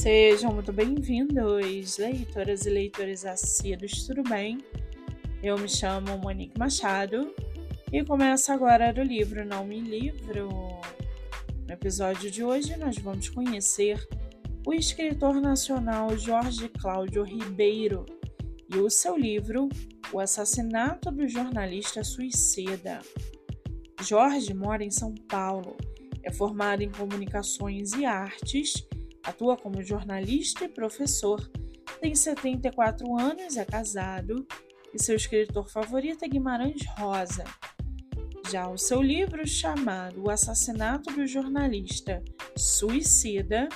Sejam muito bem-vindos, leitoras e leitores assíduos, tudo bem? Eu me chamo Monique Machado e começo agora do livro Não Me Livro. No episódio de hoje, nós vamos conhecer o escritor nacional Jorge Cláudio Ribeiro e o seu livro O Assassinato do Jornalista Suicida. Jorge mora em São Paulo, é formado em Comunicações e Artes Atua como jornalista e professor, tem 74 anos, é casado e seu escritor favorito é Guimarães Rosa. Já o seu livro, chamado O Assassinato do Jornalista Suicida,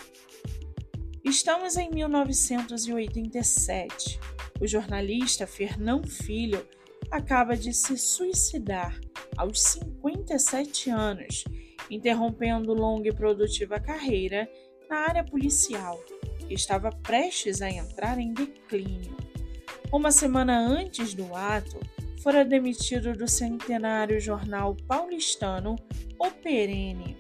estamos em 1987. O jornalista Fernão Filho acaba de se suicidar aos 57 anos, interrompendo longa e produtiva carreira na área policial, que estava prestes a entrar em declínio. Uma semana antes do ato, fora demitido do centenário jornal paulistano O Perene,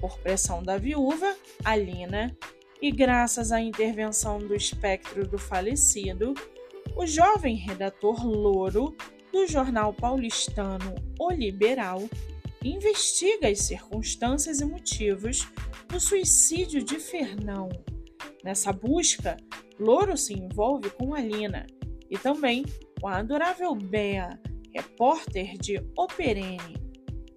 por pressão da viúva, Alina, e graças à intervenção do espectro do falecido, o jovem redator louro do jornal paulistano O Liberal investiga as circunstâncias e motivos do suicídio de Fernão. Nessa busca, Louro se envolve com Alina e também com a adorável Bea, repórter de Operene.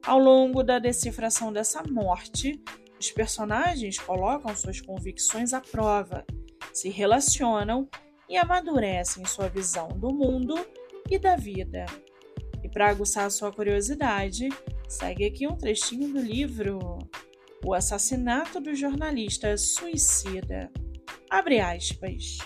Ao longo da decifração dessa morte, os personagens colocam suas convicções à prova, se relacionam e amadurecem sua visão do mundo e da vida. E para aguçar sua curiosidade, segue aqui um trechinho do livro o assassinato do jornalista suicida. Abre aspas.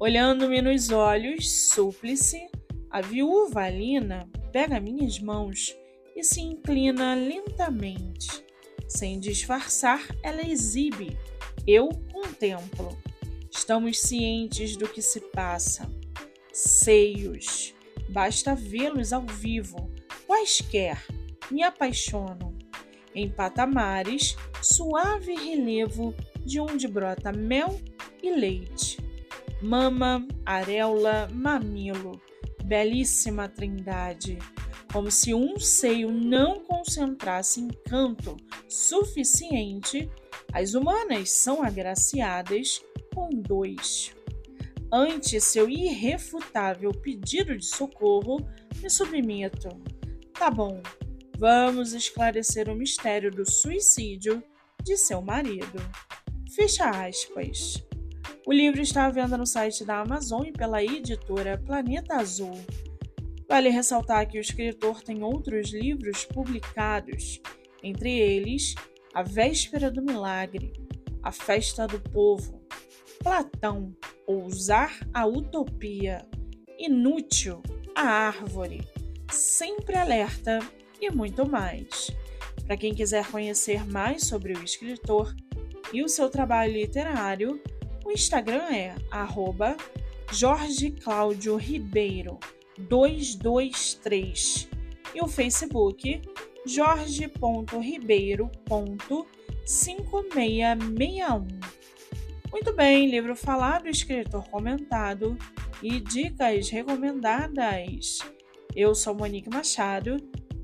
Olhando-me nos olhos, súplice, a viúva Alina pega minhas mãos e se inclina lentamente. Sem disfarçar, ela exibe. Eu contemplo. Estamos cientes do que se passa. Seios. Basta vê-los ao vivo, quaisquer. Me apaixono em patamares, suave relevo de onde brota mel e leite. Mama, areola, mamilo, belíssima trindade, como se um seio não concentrasse encanto suficiente, as humanas são agraciadas com dois. Ante seu irrefutável pedido de socorro, me submeto. Tá bom, Vamos esclarecer o mistério do suicídio de seu marido. Fecha aspas. O livro está à venda no site da Amazon e pela editora Planeta Azul. Vale ressaltar que o escritor tem outros livros publicados, entre eles A Véspera do Milagre, A Festa do Povo, Platão, Ousar a Utopia, Inútil, a Árvore, Sempre Alerta e muito mais. Para quem quiser conhecer mais sobre o escritor e o seu trabalho literário, o Instagram é arroba Jorge Cláudio Ribeiro 223 e o Facebook jorge.ribeiro.5661. Muito bem, livro falado, escritor comentado e dicas recomendadas. Eu sou Monique Machado